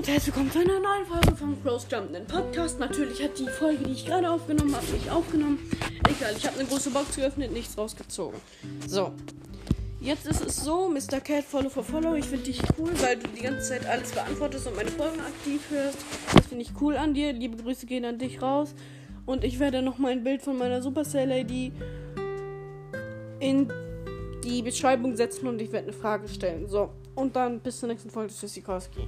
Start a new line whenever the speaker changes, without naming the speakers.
und herzlich willkommen zu einer neuen Folge vom Close Jump, den Podcast. Natürlich hat die Folge, die ich gerade aufgenommen habe, nicht aufgenommen. Egal, ich habe eine große Box geöffnet, nichts rausgezogen. So, jetzt ist es so, Mr. Cat, Follow for Follow. Ich finde dich cool, weil du die ganze Zeit alles beantwortest und meine Folgen aktiv hörst. Das finde ich cool an dir. Liebe Grüße gehen an dich raus. Und ich werde noch mein ein Bild von meiner Supercell Lady in die Beschreibung setzen und ich werde eine Frage stellen. So, und dann bis zur nächsten Folge. Tschüssikowski.